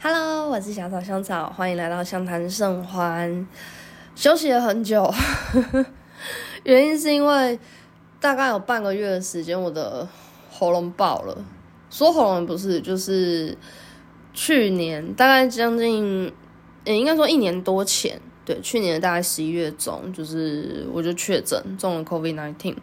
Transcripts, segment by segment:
Hello，我是小草香草，欢迎来到相谈甚欢。休息了很久，原因是因为大概有半个月的时间，我的喉咙爆了。说喉咙不是，就是去年大概将近，也应该说一年多前，对，去年大概十一月中，就是我就确诊中了 COVID nineteen，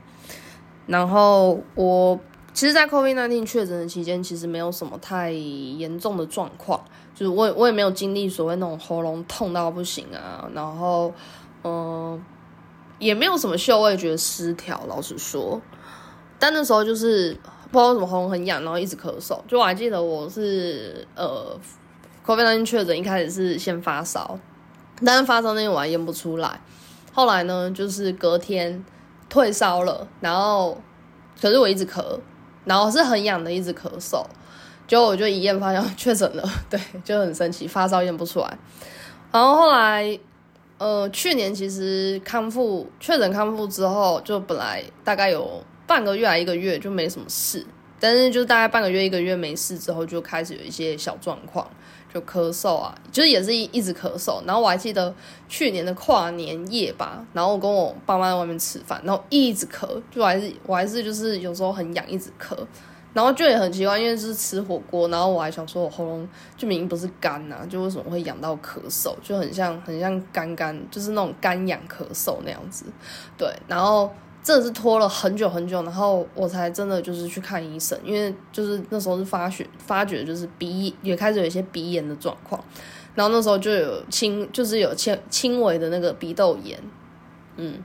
然后我。其实，在 COVID nineteen 确诊的期间，其实没有什么太严重的状况，就是我我也没有经历所谓那种喉咙痛到不行啊，然后嗯，也没有什么嗅味觉失调，老实说，但那时候就是不知道为什么喉咙很痒，然后一直咳嗽。就我还记得我是呃 COVID nineteen 确诊，一开始是先发烧，但是发烧那天我还验不出来，后来呢，就是隔天退烧了，然后可是我一直咳。然后是很痒的，一直咳嗽，结果我就一验发现确诊了，对，就很神奇，发烧验不出来。然后后来，呃，去年其实康复确诊康复之后，就本来大概有半个月还一个月就没什么事，但是就大概半个月一个月没事之后，就开始有一些小状况。就咳嗽啊，就是也是一一直咳嗽。然后我还记得去年的跨年夜吧，然后我跟我爸妈在外面吃饭，然后一直咳，就还是我还是就是有时候很痒，一直咳。然后就也很奇怪，因为是吃火锅，然后我还想说我喉咙就明明不是干呐，就为什么会痒到咳嗽，就很像很像干干，就是那种干痒咳嗽那样子。对，然后。真的是拖了很久很久，然后我才真的就是去看医生，因为就是那时候是发觉发觉就是鼻也开始有一些鼻炎的状况，然后那时候就有轻就是有轻轻微的那个鼻窦炎，嗯，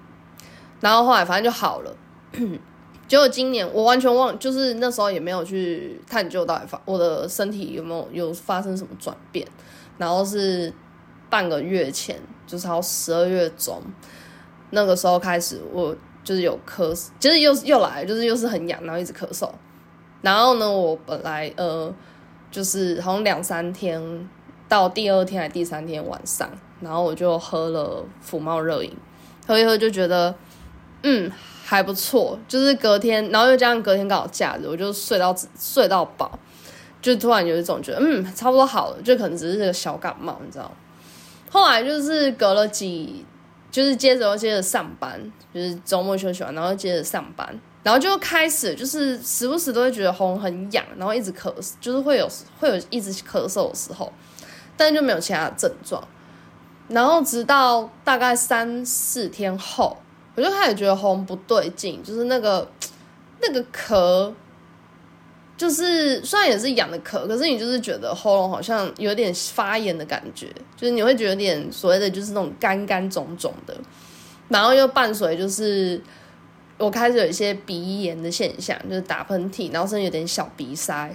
然后后来反正就好了，结果今年我完全忘，就是那时候也没有去探究到底发我的身体有没有有发生什么转变，然后是半个月前，就是到十二月中那个时候开始我。就是有咳嗽，就是又又来，就是又是很痒，然后一直咳嗽。然后呢，我本来呃，就是好像两三天到第二天还第三天晚上，然后我就喝了福茂热饮，喝一喝就觉得嗯还不错。就是隔天，然后又加上隔天刚好假日，我就睡到睡到饱，就突然有一种觉得嗯差不多好了，就可能只是个小感冒，你知道。后来就是隔了几。就是接着又接着上班，就是周末休息完，然后接着上班，然后就开始就是时不时都会觉得喉咙很痒，然后一直咳，就是会有会有一直咳嗽的时候，但就没有其他的症状。然后直到大概三四天后，我就开始觉得喉咙不对劲，就是那个 那个咳。就是虽然也是痒的咳，可是你就是觉得喉咙好像有点发炎的感觉，就是你会觉得有点所谓的就是那种干干肿肿的，然后又伴随就是我开始有一些鼻炎的现象，就是打喷嚏，然后甚至有点小鼻塞。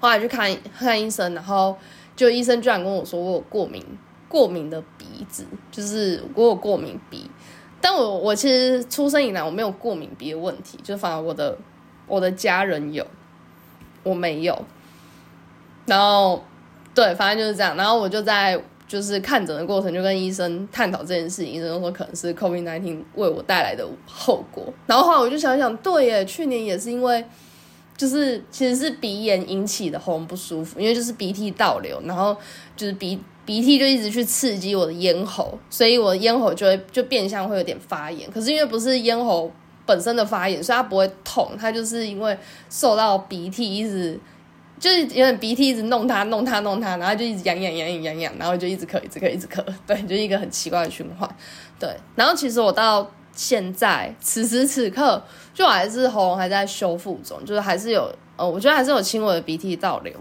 后来去看看医生，然后就医生居然跟我说我有过敏，过敏的鼻子，就是我有过敏鼻。但我我其实出生以来我没有过敏鼻的问题，就反而我的我的家人有。我没有，然后对，反正就是这样。然后我就在就是看诊的过程，就跟医生探讨这件事情。医生说可能是 COVID nineteen 为我带来的后果。然后后来我就想想，对耶，去年也是因为就是其实是鼻炎引起的喉咙不舒服，因为就是鼻涕倒流，然后就是鼻鼻涕就一直去刺激我的咽喉，所以我的咽喉就会就变相会有点发炎。可是因为不是咽喉。本身的发炎，所以它不会痛，它就是因为受到鼻涕一直，就是有点鼻涕一直弄它弄它弄它，然后就一直痒痒痒痒痒痒，然后就一直咳一直咳一直咳，对，就一个很奇怪的循环，对。然后其实我到现在此时此刻，就还是喉咙还在修复中，就是还是有呃，我觉得还是有轻微的鼻涕倒流，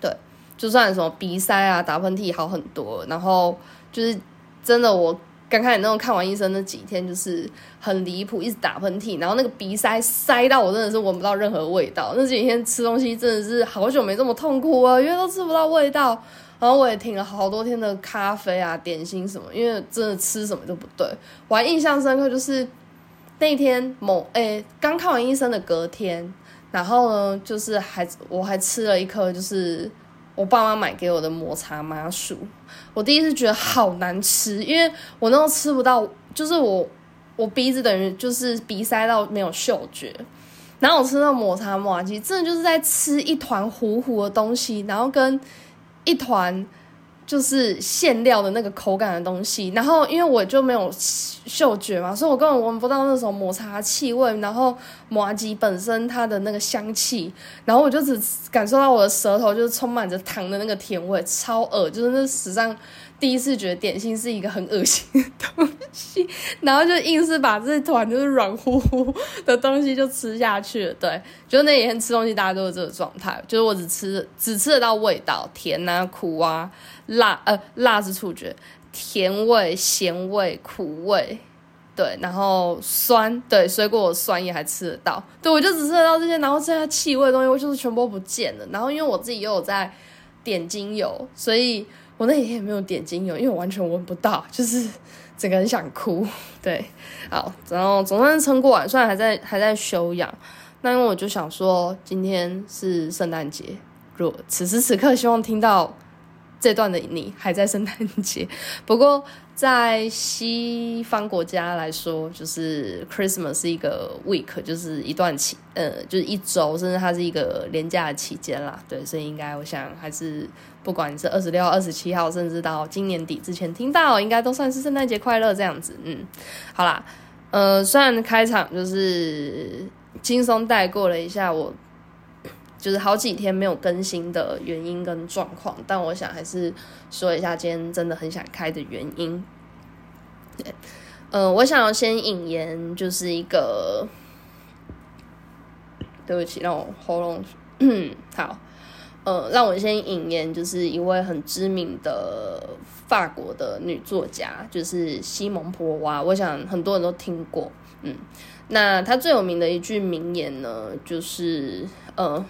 对，就算什么鼻塞啊打喷嚏好很多，然后就是真的我。刚开始那种看完医生那几天就是很离谱，一直打喷嚏，然后那个鼻塞塞到我真的是闻不到任何味道。那几天吃东西真的是好久没这么痛苦啊，因为都吃不到味道。然后我也停了好多天的咖啡啊、点心什么，因为真的吃什么都不对。我还印象深刻，就是那天某诶刚看完医生的隔天，然后呢就是还我还吃了一颗就是。我爸妈买给我的抹茶麻薯，我第一次觉得好难吃，因为我那时候吃不到，就是我我鼻子等于就是鼻塞到没有嗅觉，然后我吃到抹茶麻吉，真的就是在吃一团糊糊的东西，然后跟一团。就是馅料的那个口感的东西，然后因为我就没有嗅觉嘛，所以我根本闻不到那种抹茶气味，然后麻吉本身它的那个香气，然后我就只感受到我的舌头就是充满着糖的那个甜味，超恶就是那史上第一次觉得点心是一个很恶心的东西，然后就硬是把这团就是软乎乎的东西就吃下去了。对，就那几天吃东西大家都是这个状态，就是我只吃只吃得到味道，甜啊苦啊。辣呃，辣是触觉，甜味、咸味、苦味，对，然后酸，对，水果酸也还吃得到，对我就只吃得到这些，然后剩下气味的东西我就是全部不见了。然后因为我自己又有在点精油，所以我那几天也没有点精油，因为我完全闻不到，就是整个人想哭。对，好，然后总算是撑过晚，虽然还在还在休养，那因为我就想说今天是圣诞节，若此时此刻希望听到。这段的你还在圣诞节，不过在西方国家来说，就是 Christmas 是一个 week，就是一段期，呃，就是一周，甚至它是一个廉价的期间啦。对，所以应该我想还是不管你是二十六号、二十七号，甚至到今年底之前听到，应该都算是圣诞节快乐这样子。嗯，好啦，呃，虽然开场就是轻松带过了一下我。就是好几天没有更新的原因跟状况，但我想还是说一下今天真的很想开的原因。对，呃，我想要先引言，就是一个，对不起，让我喉咙 好，呃，让我先引言，就是一位很知名的法国的女作家，就是西蒙波娃，我想很多人都听过，嗯，那她最有名的一句名言呢，就是呃。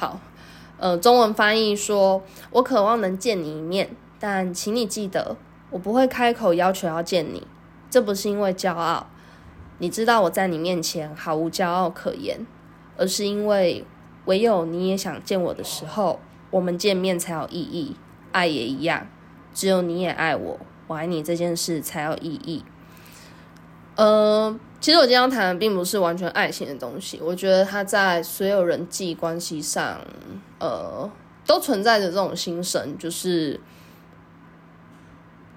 好，呃，中文翻译说：“我渴望能见你一面，但请你记得，我不会开口要求要见你。这不是因为骄傲，你知道我在你面前毫无骄傲可言，而是因为唯有你也想见我的时候，我们见面才有意义。爱也一样，只有你也爱我，我爱你这件事才有意义。”呃。其实我今天要谈的并不是完全爱情的东西，我觉得它在所有人际关系上，呃，都存在着这种心声。就是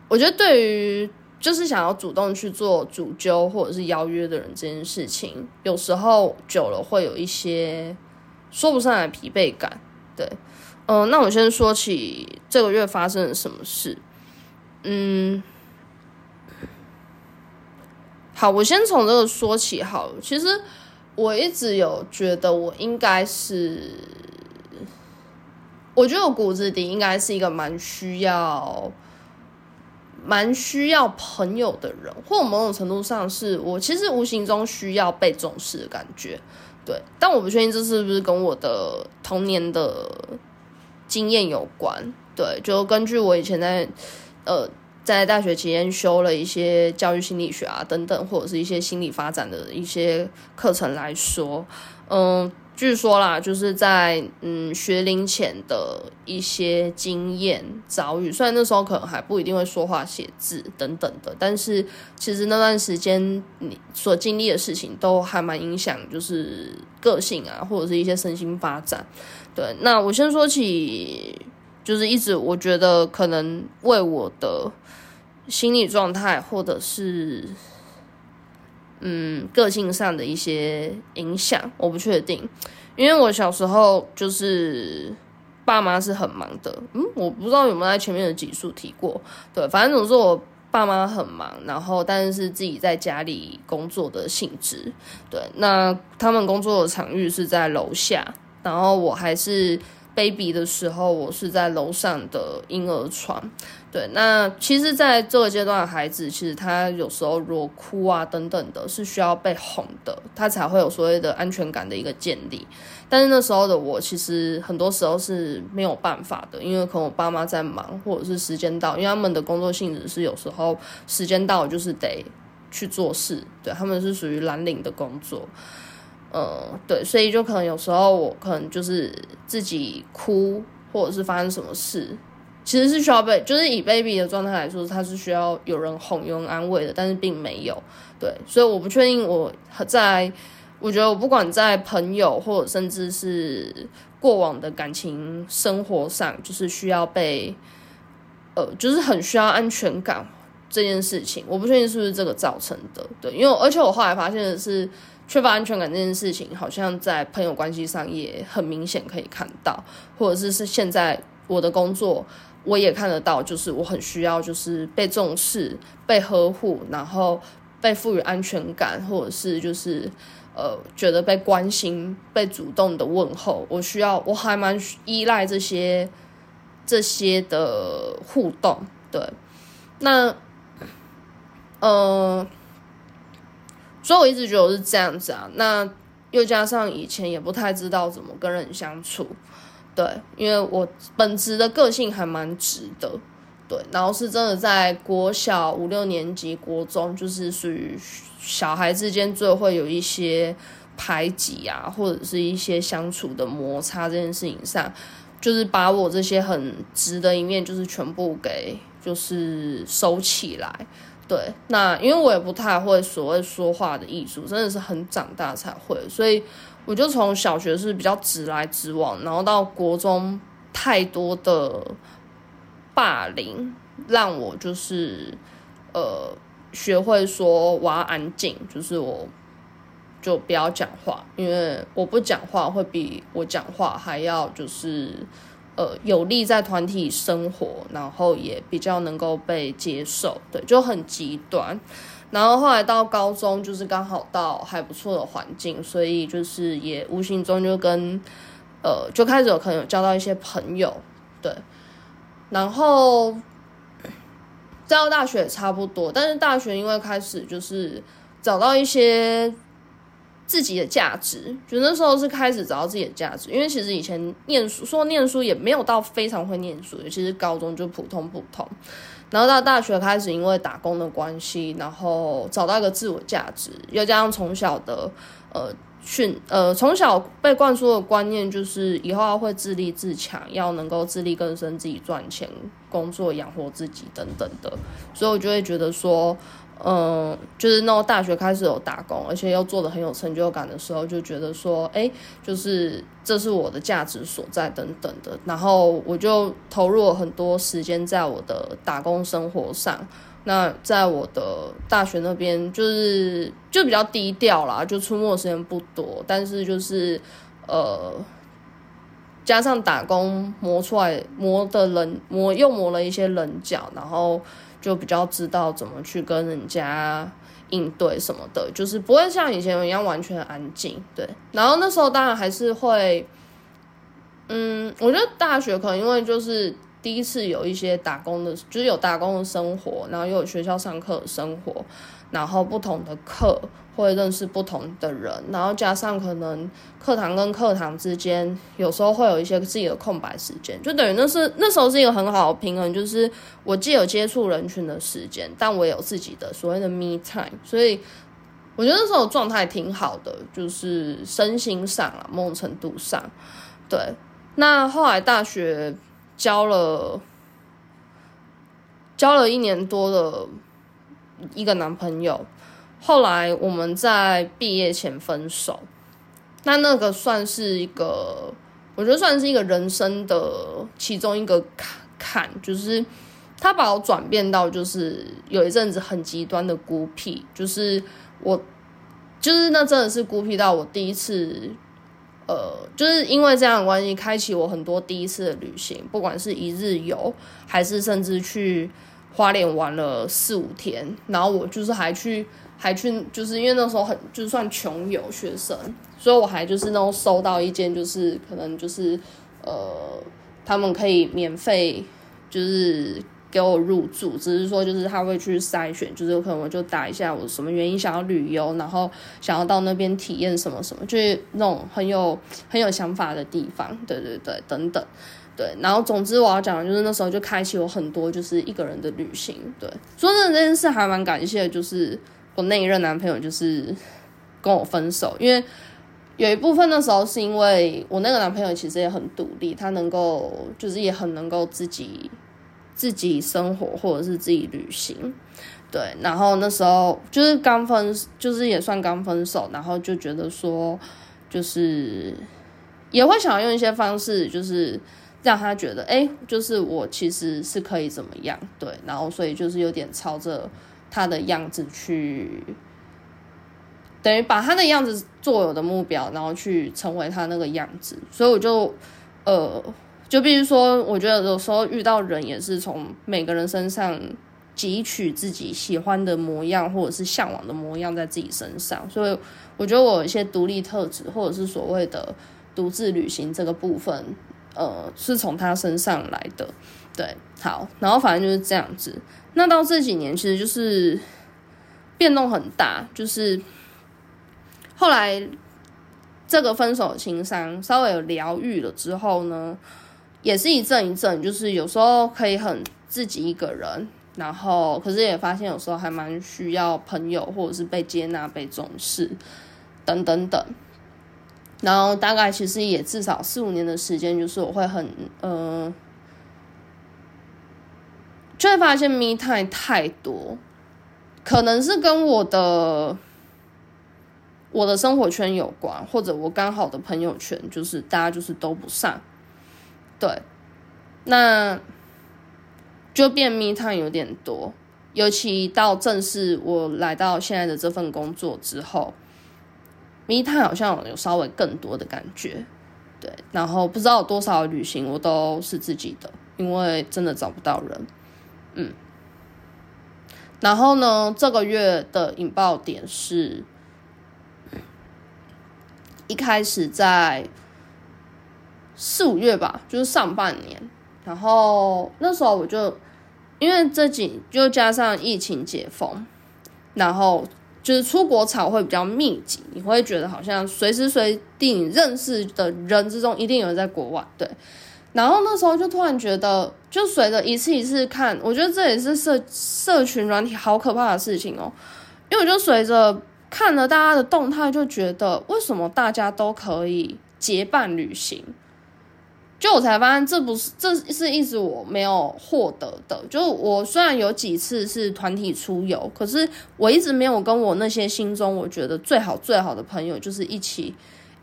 我觉得对于就是想要主动去做主揪或者是邀约的人这件事情，有时候久了会有一些说不上来疲惫感。对，嗯，那我先说起这个月发生了什么事，嗯。好，我先从这个说起。好，其实我一直有觉得，我应该是，我觉得我骨子里应该是一个蛮需要、蛮需要朋友的人，或某种程度上是我其实无形中需要被重视的感觉。对，但我不确定这是不是跟我的童年的经验有关。对，就根据我以前在呃。在大学期间修了一些教育心理学啊等等，或者是一些心理发展的一些课程来说，嗯，据说啦，就是在嗯学龄前的一些经验遭遇，虽然那时候可能还不一定会说话写字等等的，但是其实那段时间你所经历的事情都还蛮影响，就是个性啊，或者是一些身心发展。对，那我先说起，就是一直我觉得可能为我的。心理状态，或者是嗯个性上的一些影响，我不确定。因为我小时候就是爸妈是很忙的，嗯，我不知道有没有在前面的几数提过。对，反正总是我爸妈很忙，然后但是自己在家里工作的性质。对，那他们工作的场域是在楼下，然后我还是 baby 的时候，我是在楼上的婴儿床。对，那其实，在这个阶段的孩子，其实他有时候如果哭啊等等的，是需要被哄的，他才会有所谓的安全感的一个建立。但是那时候的我，其实很多时候是没有办法的，因为可能我爸妈在忙，或者是时间到，因为他们的工作性质是有时候时间到就是得去做事，对他们是属于蓝领的工作，呃，对，所以就可能有时候我可能就是自己哭，或者是发生什么事。其实是需要被，就是以 baby 的状态来说，他是需要有人哄、有人安慰的，但是并没有。对，所以我不确定我在我觉得我不管在朋友或者甚至是过往的感情生活上，就是需要被，呃，就是很需要安全感这件事情，我不确定是不是这个造成的。对，因为而且我后来发现的是，缺乏安全感这件事情，好像在朋友关系上也很明显可以看到，或者是是现在我的工作。我也看得到，就是我很需要，就是被重视、被呵护，然后被赋予安全感，或者是就是呃，觉得被关心、被主动的问候。我需要，我还蛮依赖这些这些的互动。对，那呃，所以我一直觉得我是这样子啊。那又加上以前也不太知道怎么跟人相处。对，因为我本职的个性还蛮直的，对，然后是真的在国小五六年级、国中，就是属于小孩之间最会有一些排挤啊，或者是一些相处的摩擦这件事情上，就是把我这些很直的一面，就是全部给就是收起来。对，那因为我也不太会所谓说话的艺术，真的是很长大才会，所以。我就从小学是比较直来直往，然后到国中太多的霸凌，让我就是呃学会说我要安静，就是我就不要讲话，因为我不讲话会比我讲话还要就是呃有利在团体生活，然后也比较能够被接受，对，就很极端。然后后来到高中，就是刚好到还不错的环境，所以就是也无形中就跟，呃，就开始有可能有交到一些朋友，对。然后，再到大学也差不多，但是大学因为开始就是找到一些自己的价值，就那时候是开始找到自己的价值，因为其实以前念书说念书也没有到非常会念书，尤其是高中就普通普通。然后到大学开始，因为打工的关系，然后找到一个自我价值，又加上从小的呃训呃从小被灌输的观念，就是以后要会自立自强，要能够自力更生，自己赚钱、工作养活自己等等的，所以我就会觉得说。嗯，就是那种大学开始有打工，而且又做的很有成就感的时候，就觉得说，哎，就是这是我的价值所在等等的。然后我就投入了很多时间在我的打工生活上。那在我的大学那边，就是就比较低调啦，就出没时间不多。但是就是呃，加上打工磨出来磨的棱磨又磨了一些棱角，然后。就比较知道怎么去跟人家应对什么的，就是不会像以前一样完全安静。对，然后那时候当然还是会，嗯，我觉得大学可能因为就是第一次有一些打工的，就是有打工的生活，然后又有学校上课的生活。然后不同的课会认识不同的人，然后加上可能课堂跟课堂之间有时候会有一些自己的空白时间，就等于那是那时候是一个很好的平衡，就是我既有接触人群的时间，但我有自己的所谓的 me time，所以我觉得那时候状态挺好的，就是身心上啊，某种程度上，对。那后来大学教了教了一年多的。一个男朋友，后来我们在毕业前分手，那那个算是一个，我觉得算是一个人生的其中一个坎，坎就是他把我转变到就是有一阵子很极端的孤僻，就是我就是那真的是孤僻到我第一次，呃，就是因为这样的关系，开启我很多第一次的旅行，不管是一日游，还是甚至去。花莲玩了四五天，然后我就是还去还去，就是因为那时候很就算穷游学生，所以我还就是那种收到一间就是可能就是呃他们可以免费就是给我入住，只是说就是他会去筛选，就是有可能我就打一下我什么原因想要旅游，然后想要到那边体验什么什么，就是那种很有很有想法的地方，对对对，等等。对，然后总之我要讲的就是那时候就开启我很多就是一个人的旅行。对，说真的这件事还蛮感谢，就是我那一任男朋友就是跟我分手，因为有一部分那时候是因为我那个男朋友其实也很独立，他能够就是也很能够自己自己生活或者是自己旅行。对，然后那时候就是刚分，就是也算刚分手，然后就觉得说，就是也会想要用一些方式，就是让他觉得，哎，就是我其实是可以怎么样，对，然后所以就是有点朝着他的样子去，等于把他的样子做我的目标，然后去成为他那个样子，所以我就，呃，就比如说，我觉得有时候遇到人也是从每个人身上。汲取自己喜欢的模样，或者是向往的模样在自己身上，所以我觉得我有一些独立特质，或者是所谓的独自旅行这个部分，呃，是从他身上来的。对，好，然后反正就是这样子。那到这几年，其实就是变动很大，就是后来这个分手情伤稍微有疗愈了之后呢，也是一阵一阵，就是有时候可以很自己一个人。然后，可是也发现有时候还蛮需要朋友，或者是被接纳、被重视，等等等。然后大概其实也至少四五年的时间，就是我会很呃，就会发现 me time 太多，可能是跟我的我的生活圈有关，或者我刚好的朋友圈就是大家就是都不上，对，那。就变密探有点多，尤其到正式我来到现在的这份工作之后，密探好像有稍微更多的感觉，对，然后不知道有多少旅行我都是自己的，因为真的找不到人，嗯，然后呢，这个月的引爆点是，一开始在四五月吧，就是上半年。然后那时候我就，因为这几就加上疫情解封，然后就是出国潮会比较密集，你会觉得好像随时随地你认识的人之中一定有人在国外，对。然后那时候就突然觉得，就随着一次一次看，我觉得这也是社社群软体好可怕的事情哦，因为我就随着看了大家的动态，就觉得为什么大家都可以结伴旅行。就我才发现，这不是，这是一直我没有获得的。就我虽然有几次是团体出游，可是我一直没有跟我那些心中我觉得最好最好的朋友，就是一起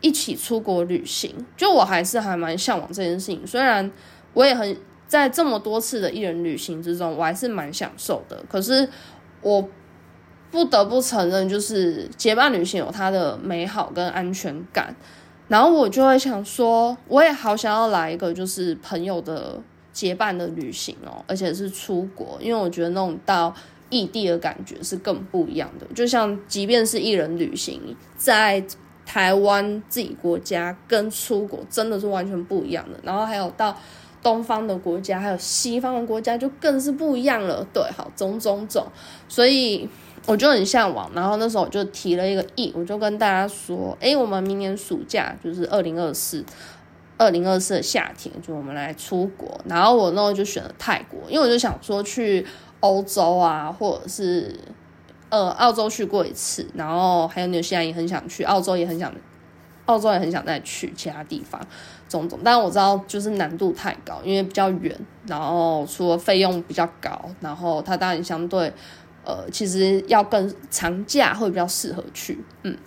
一起出国旅行。就我还是还蛮向往这件事情。虽然我也很在这么多次的一人旅行之中，我还是蛮享受的。可是我不得不承认，就是结伴旅行有它的美好跟安全感。然后我就会想说，我也好想要来一个就是朋友的结伴的旅行哦，而且是出国，因为我觉得那种到异地的感觉是更不一样的。就像即便是一人旅行，在台湾自己国家跟出国真的是完全不一样的。然后还有到东方的国家，还有西方的国家，就更是不一样了。对，好，种种种，所以。我就很向往，然后那时候我就提了一个亿，我就跟大家说，哎，我们明年暑假就是二零二四，二零二四的夏天，就我们来出国。然后我那时候就选了泰国，因为我就想说去欧洲啊，或者是呃澳洲去过一次，然后还有纽西兰也很想去，澳洲也很想，澳洲也很想再去其他地方，种种。但我知道就是难度太高，因为比较远，然后除了费用比较高，然后它当然相对。呃，其实要更长假会比较适合去，嗯，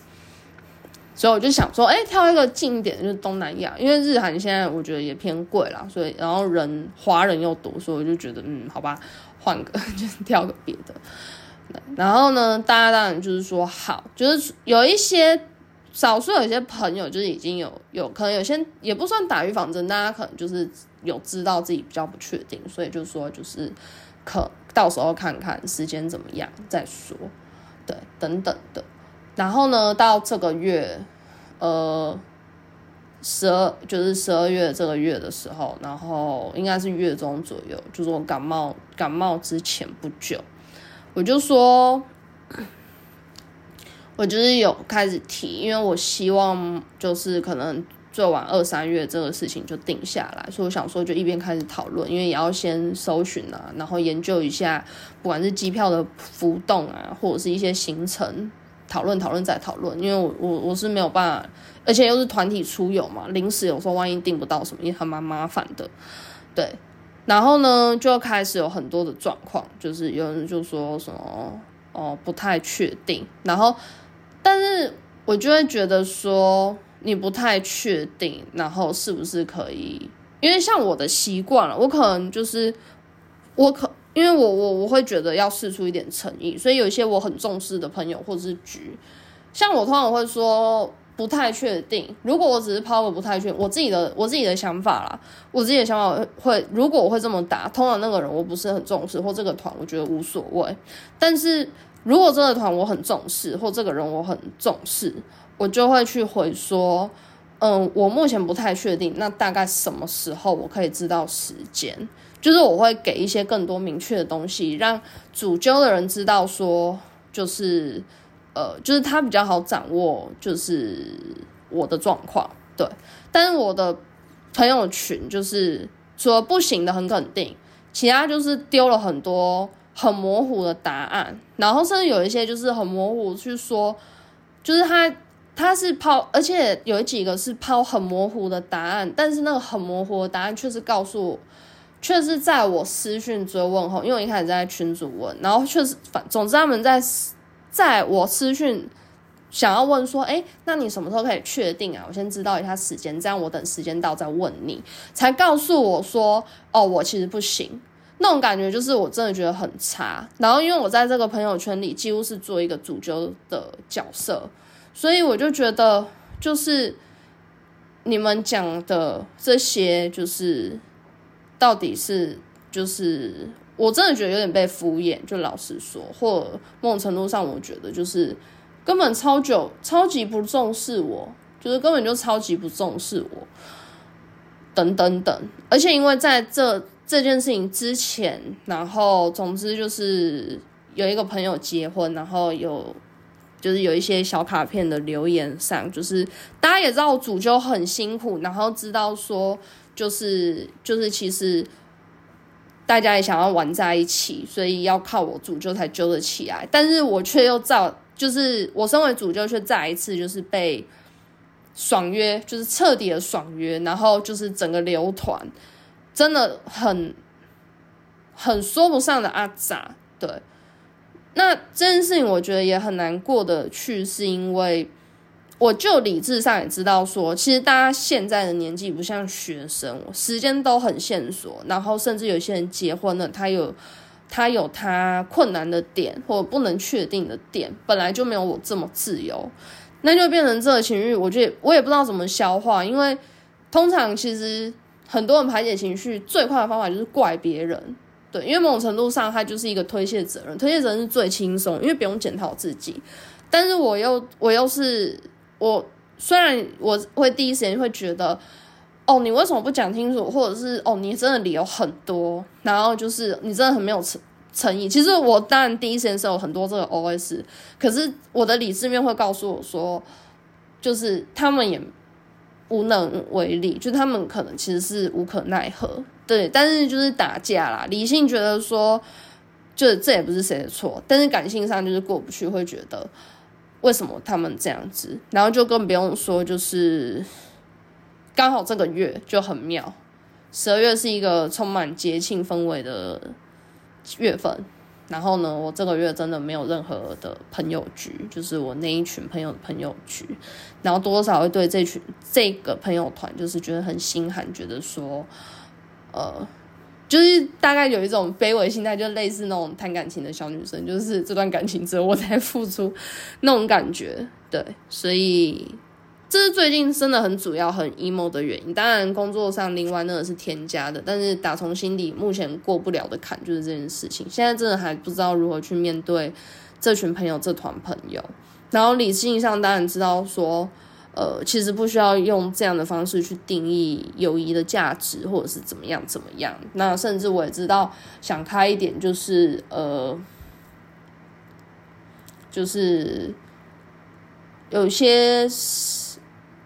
所以我就想说，哎，挑一个近一点，就是东南亚，因为日韩现在我觉得也偏贵啦，所以然后人华人又多，所以我就觉得，嗯，好吧，换个就是挑个别的。然后呢，大家当然就是说好，就是有一些少数有一些朋友就是已经有有可能有些也不算打预防针，大家可能就是有知道自己比较不确定，所以就说就是可。到时候看看时间怎么样再说，对，等等的。然后呢，到这个月，呃，十二就是十二月这个月的时候，然后应该是月中左右，就是我感冒感冒之前不久，我就说，我就是有开始提，因为我希望就是可能。最晚二三月这个事情就定下来，所以我想说就一边开始讨论，因为也要先搜寻啊，然后研究一下，不管是机票的浮动啊，或者是一些行程，讨论讨论再讨论，因为我我我是没有办法，而且又是团体出游嘛，临时有时候万一订不到什么，也还蛮麻烦的，对。然后呢，就开始有很多的状况，就是有人就说什么哦不太确定，然后但是我就会觉得说你不太确定，然后是不是可以？因为像我的习惯了，我可能就是我可因为我我我会觉得要试出一点诚意，所以有一些我很重视的朋友或者是局，像我通常会说。不太确定。如果我只是抛个不太确，我自己的我自己的想法啦，我自己的想法会，如果我会这么打，通常那个人我不是很重视，或这个团我觉得无所谓。但是如果这个团我很重视，或这个人我很重视，我就会去回说，嗯，我目前不太确定，那大概什么时候我可以知道时间？就是我会给一些更多明确的东西，让主揪的人知道说，就是。呃，就是他比较好掌握，就是我的状况，对。但是我的朋友群就是除了不行的很肯定，其他就是丢了很多很模糊的答案，然后甚至有一些就是很模糊去说，就是他他是抛，而且有几个是抛很模糊的答案，但是那个很模糊的答案却是告诉我，却是在我私讯追问后，因为我一开始在群主问，然后确实反，总之他们在。在我私讯想要问说，哎，那你什么时候可以确定啊？我先知道一下时间，这样我等时间到再问你。才告诉我说，哦，我其实不行。那种感觉就是我真的觉得很差。然后因为我在这个朋友圈里几乎是做一个主角的角色，所以我就觉得，就是你们讲的这些，就是到底是就是。我真的觉得有点被敷衍，就老实说，或某种程度上，我觉得就是根本超久、超级不重视我，就是根本就超级不重视我，等等等。而且因为在这这件事情之前，然后总之就是有一个朋友结婚，然后有就是有一些小卡片的留言上，就是大家也知道主就很辛苦，然后知道说就是就是其实。大家也想要玩在一起，所以要靠我主揪才揪得起来。但是我却又造，就是我身为主揪，却再一次就是被爽约，就是彻底的爽约，然后就是整个流团真的很很说不上的阿杂。对，那这件事情我觉得也很难过得去，是因为。我就理智上也知道，说其实大家现在的年纪不像学生，时间都很线索，然后甚至有些人结婚了，他有他有他困难的点或不能确定的点，本来就没有我这么自由，那就变成这个情绪，我觉得我也不知道怎么消化，因为通常其实很多人排解情绪最快的方法就是怪别人，对，因为某种程度上他就是一个推卸责任，推卸责任是最轻松，因为不用检讨自己，但是我又我又是。我虽然我会第一时间会觉得，哦，你为什么不讲清楚，或者是哦，你真的理由很多，然后就是你真的很没有诚诚意。其实我当然第一时间是有很多这个 OS，可是我的理智面会告诉我说，就是他们也无能为力，就他们可能其实是无可奈何，对。但是就是打架啦，理性觉得说，就这也不是谁的错，但是感性上就是过不去，会觉得。为什么他们这样子？然后就更不用说，就是刚好这个月就很妙。十二月是一个充满节庆氛围的月份。然后呢，我这个月真的没有任何的朋友局，就是我那一群朋友的朋友局。然后多少会对这群这个朋友团，就是觉得很心寒，觉得说，呃。就是大概有一种卑微心态，就类似那种谈感情的小女生，就是这段感情只有我在付出那种感觉，对，所以这是最近真的很主要、很 emo 的原因。当然，工作上另外那个是添加的，但是打从心底目前过不了的坎就是这件事情。现在真的还不知道如何去面对这群朋友、这团朋友。然后理性上当然知道说。呃，其实不需要用这样的方式去定义友谊的价值，或者是怎么样怎么样。那甚至我也知道，想开一点，就是呃，就是有些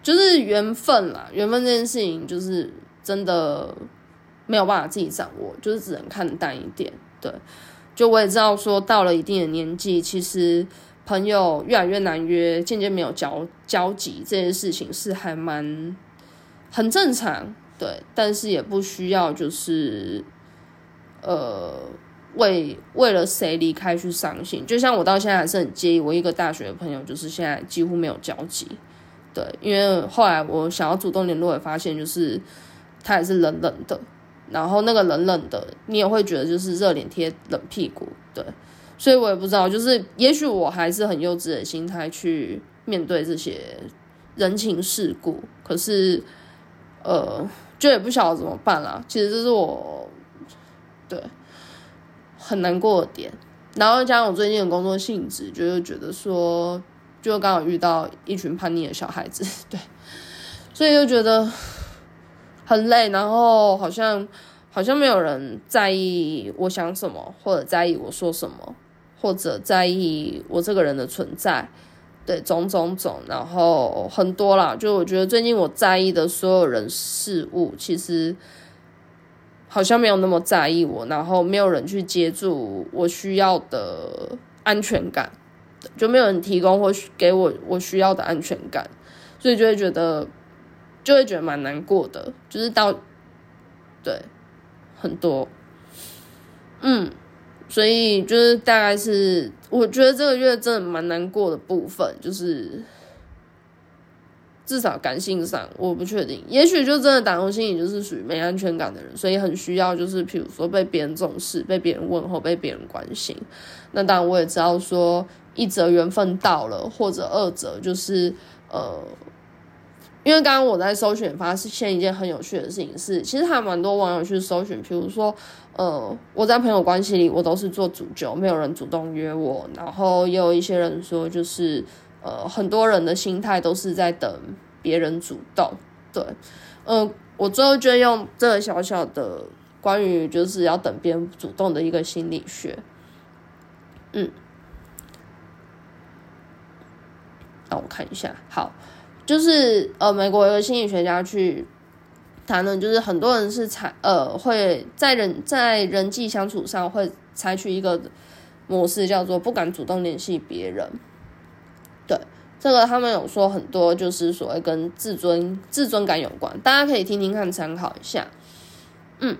就是缘分啦，缘分这件事情就是真的没有办法自己掌握，就是只能看淡一点。对，就我也知道说，到了一定的年纪，其实。朋友越来越难约，渐渐没有交交集，这件事情是还蛮很正常，对，但是也不需要就是呃，为为了谁离开去伤心。就像我到现在还是很介意，我一个大学的朋友，就是现在几乎没有交集。对，因为后来我想要主动联络，也发现就是他也是冷冷的，然后那个冷冷的，你也会觉得就是热脸贴冷屁股。对，所以我也不知道，就是也许我还是很幼稚的心态去面对这些人情世故，可是呃，就也不晓得怎么办啦。其实这是我对很难过的点，然后加上我最近的工作性质，就是觉得说。就刚好遇到一群叛逆的小孩子，对，所以就觉得很累，然后好像好像没有人在意我想什么，或者在意我说什么，或者在意我这个人的存在，对，种种种，然后很多啦。就我觉得最近我在意的所有人事物，其实好像没有那么在意我，然后没有人去接住我需要的安全感。就没有人提供或给我我需要的安全感，所以就会觉得就会觉得蛮难过的，就是到对很多，嗯，所以就是大概是我觉得这个月真的蛮难过的部分，就是。至少感性上，我不确定，也许就真的打从心里就是属于没安全感的人，所以很需要就是，譬如说被别人重视、被别人问候、被别人关心。那当然我也知道说，一则缘分到了，或者二则就是呃，因为刚刚我在搜寻发现一件很有趣的事情是，其实还蛮多网友去搜寻，譬如说呃，我在朋友关系里我都是做主角，没有人主动约我，然后也有一些人说就是。呃，很多人的心态都是在等别人主动，对，嗯，我最后就用这个小小的关于就是要等别人主动的一个心理学，嗯，让我看一下，好，就是呃，美国有个心理学家去谈论，就是很多人是采呃会在人在人际相处上会采取一个模式，叫做不敢主动联系别人。对，这个他们有说很多，就是所谓跟自尊、自尊感有关，大家可以听听看，参考一下。嗯。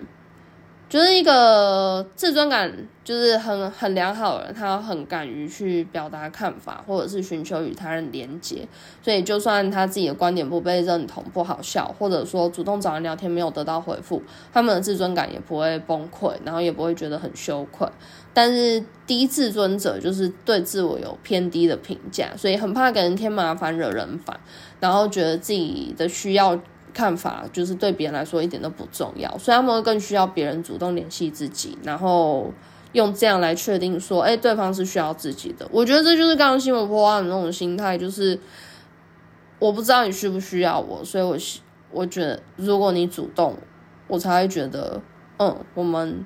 就是一个自尊感就是很很良好的人，他很敢于去表达看法，或者是寻求与他人连接。所以就算他自己的观点不被认同、不好笑，或者说主动找人聊天没有得到回复，他们的自尊感也不会崩溃，然后也不会觉得很羞愧。但是低自尊者就是对自我有偏低的评价，所以很怕给人添麻烦、惹人烦，然后觉得自己的需要。看法就是对别人来说一点都不重要，所以他们更需要别人主动联系自己，然后用这样来确定说，哎，对方是需要自己的。我觉得这就是刚刚新闻播报的那种心态，就是我不知道你需不需要我，所以我我觉得如果你主动，我才会觉得，嗯，我们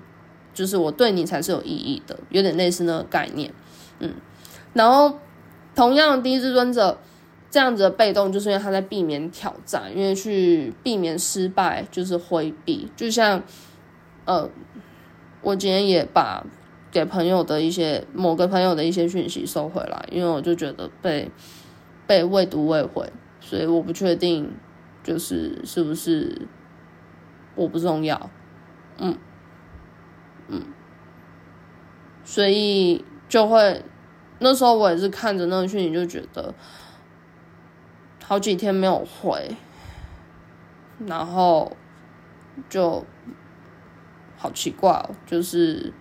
就是我对你才是有意义的，有点类似那个概念，嗯，然后同样低自尊者。这样子的被动，就是因为他在避免挑战，因为去避免失败，就是回避。就像，呃，我今天也把给朋友的一些某个朋友的一些讯息收回来，因为我就觉得被被未读未回，所以我不确定，就是是不是我不重要，嗯嗯，所以就会那时候我也是看着那个讯息就觉得。好几天没有回，然后就好奇怪哦，就是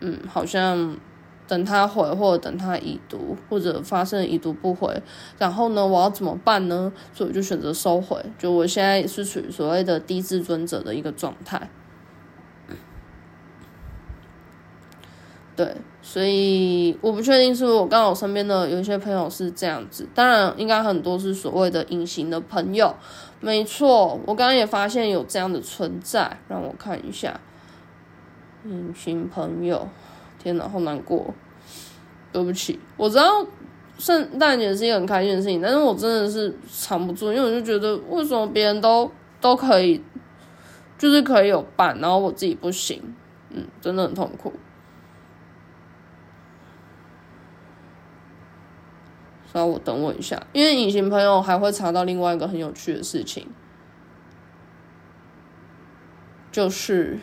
嗯，好像等他回或者等他已读，或者发生已读不回，然后呢，我要怎么办呢？所以我就选择收回。就我现在也是处于所谓的低自尊者的一个状态。对，所以我不确定是不是我刚好身边的有一些朋友是这样子，当然应该很多是所谓的隐形的朋友，没错，我刚刚也发现有这样的存在，让我看一下，隐形朋友，天哪，好难过，对不起，我知道圣诞节是一个很开心的事情，但是我真的是藏不住，因为我就觉得为什么别人都都可以，就是可以有伴，然后我自己不行，嗯，真的很痛苦。那我等我一下，因为隐形朋友还会查到另外一个很有趣的事情，就是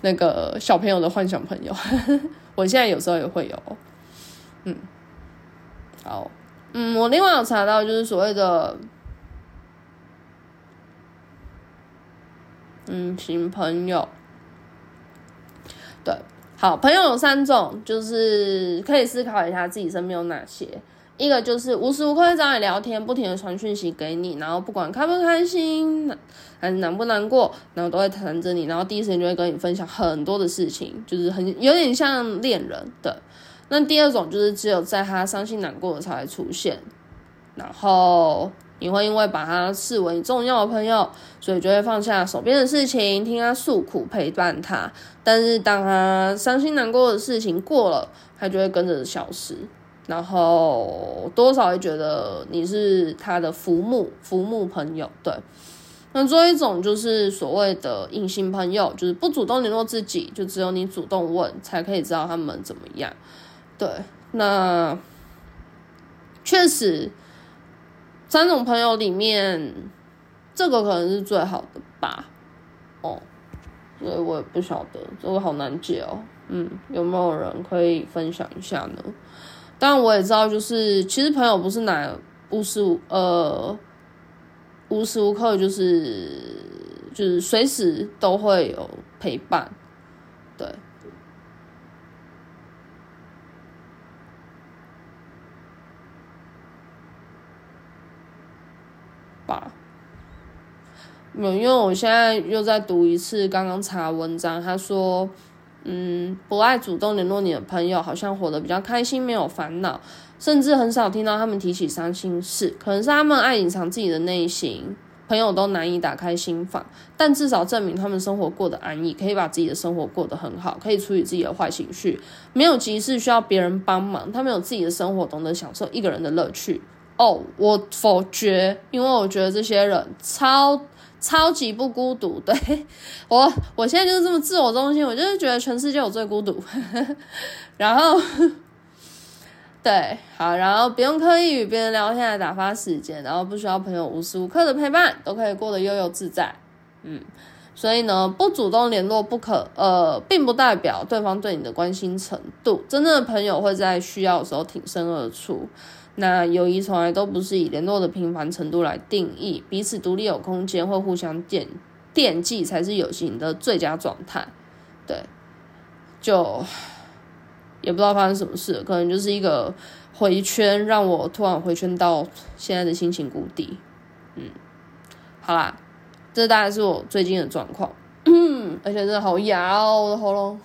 那个小朋友的幻想朋友，我现在有时候也会有，嗯，好，嗯，我另外有查到就是所谓的，隐形朋友，对，好朋友有三种，就是可以思考一下自己身边有哪些。一个就是无时无刻找你聊天，不停的传讯息给你，然后不管开不开心，还是难不难过，然后都会谈着你，然后第一时间就会跟你分享很多的事情，就是很有点像恋人的。那第二种就是只有在他伤心难过的才会出现，然后你会因为把他视为重要的朋友，所以就会放下手边的事情，听他诉苦，陪伴他。但是当他伤心难过的事情过了，他就会跟着消失。然后多少会觉得你是他的浮木浮木朋友，对。那最后一种就是所谓的隐形朋友，就是不主动联络自己，就只有你主动问，才可以知道他们怎么样。对，那确实三种朋友里面，这个可能是最好的吧。哦，所以我也不晓得，这个好难解哦。嗯，有没有人可以分享一下呢？但我也知道，就是其实朋友不是哪无时无呃无时无刻就是就是随时都会有陪伴，对，吧，没有，因为我现在又在读一次刚刚查文章，他说。嗯，不爱主动联络你的朋友，好像活得比较开心，没有烦恼，甚至很少听到他们提起伤心事。可能是他们爱隐藏自己的内心，朋友都难以打开心房。但至少证明他们生活过得安逸，可以把自己的生活过得很好，可以处理自己的坏情绪，没有急事需要别人帮忙。他们有自己的生活，懂得享受一个人的乐趣。哦，我否决，因为我觉得这些人超。超级不孤独，对我，我现在就是这么自我中心，我就是觉得全世界我最孤独。然后，对，好，然后不用刻意与别人聊天来打发时间，然后不需要朋友无时无刻的陪伴，都可以过得悠悠自在。嗯，所以呢，不主动联络不可，呃，并不代表对方对你的关心程度。真正的朋友会在需要的时候挺身而出。那友谊从来都不是以联络的频繁程度来定义，彼此独立有空间或互相惦惦记才是友情的最佳状态。对，就也不知道发生什么事，可能就是一个回圈，让我突然回圈到现在的心情谷底。嗯，好啦，这大概是我最近的状况，而且真的好哑哦，我的喉咙。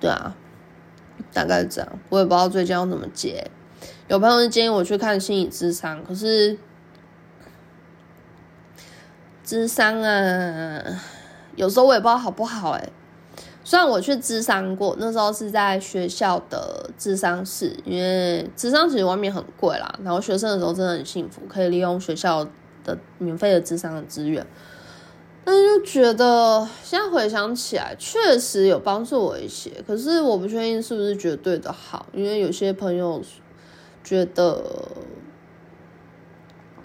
对啊，大概是这样，我也不知道最近要怎么接。有朋友建议我去看心理智商，可是智商啊，有时候我也不知道好不好哎。虽然我去智商过，那时候是在学校的智商室，因为智商其实外面很贵啦。然后学生的时候真的很幸福，可以利用学校的免费的智商的资源。但是就觉得现在回想起来，确实有帮助我一些。可是我不确定是不是绝对的好，因为有些朋友觉得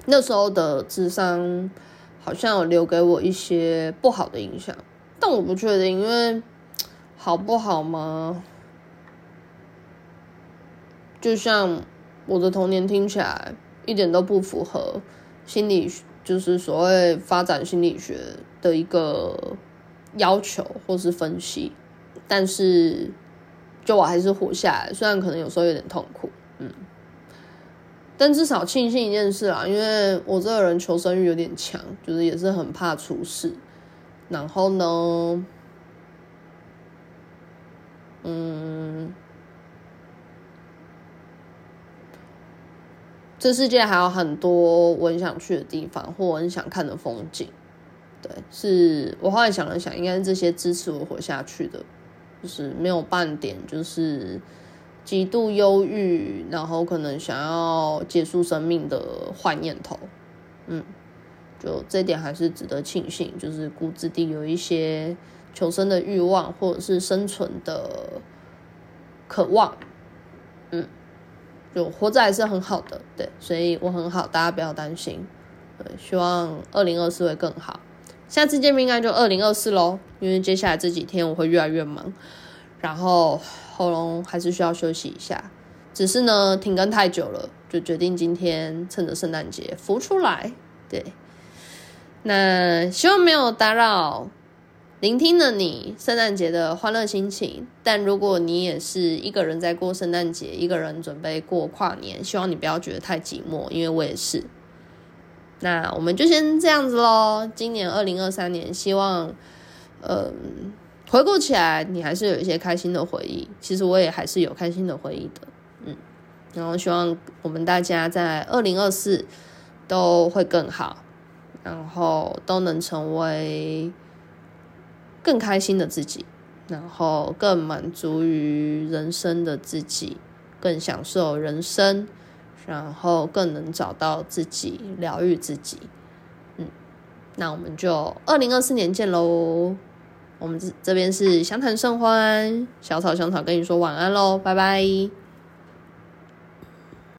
那时候的智商好像有留给我一些不好的影响。但我不确定，因为好不好吗？就像我的童年听起来一点都不符合心理学，就是所谓发展心理学。的一个要求或是分析，但是就我还是活下来，虽然可能有时候有点痛苦，嗯，但至少庆幸一件事啊，因为我这个人求生欲有点强，就是也是很怕出事，然后呢，嗯，这世界还有很多我很想去的地方，或我很想看的风景。对，是我后来想了想，应该是这些支持我活下去的，就是没有半点就是极度忧郁，然后可能想要结束生命的坏念头。嗯，就这点还是值得庆幸，就是骨子里有一些求生的欲望，或者是生存的渴望。就活着还是很好的，对，所以我很好，大家不要担心。对希望二零二四会更好。下次见面应该就二零二四喽，因为接下来这几天我会越来越忙，然后喉咙还是需要休息一下。只是呢，停更太久了，就决定今天趁着圣诞节浮出来。对，那希望没有打扰聆听了你圣诞节的欢乐心情。但如果你也是一个人在过圣诞节，一个人准备过跨年，希望你不要觉得太寂寞，因为我也是。那我们就先这样子喽。今年二零二三年，希望，嗯，回顾起来你还是有一些开心的回忆。其实我也还是有开心的回忆的，嗯。然后希望我们大家在二零二四都会更好，然后都能成为更开心的自己，然后更满足于人生的自己，更享受人生。然后更能找到自己，疗愈自己。嗯，那我们就二零二四年见喽。我们这这边是相谈甚欢，小草香草跟你说晚安喽，拜拜。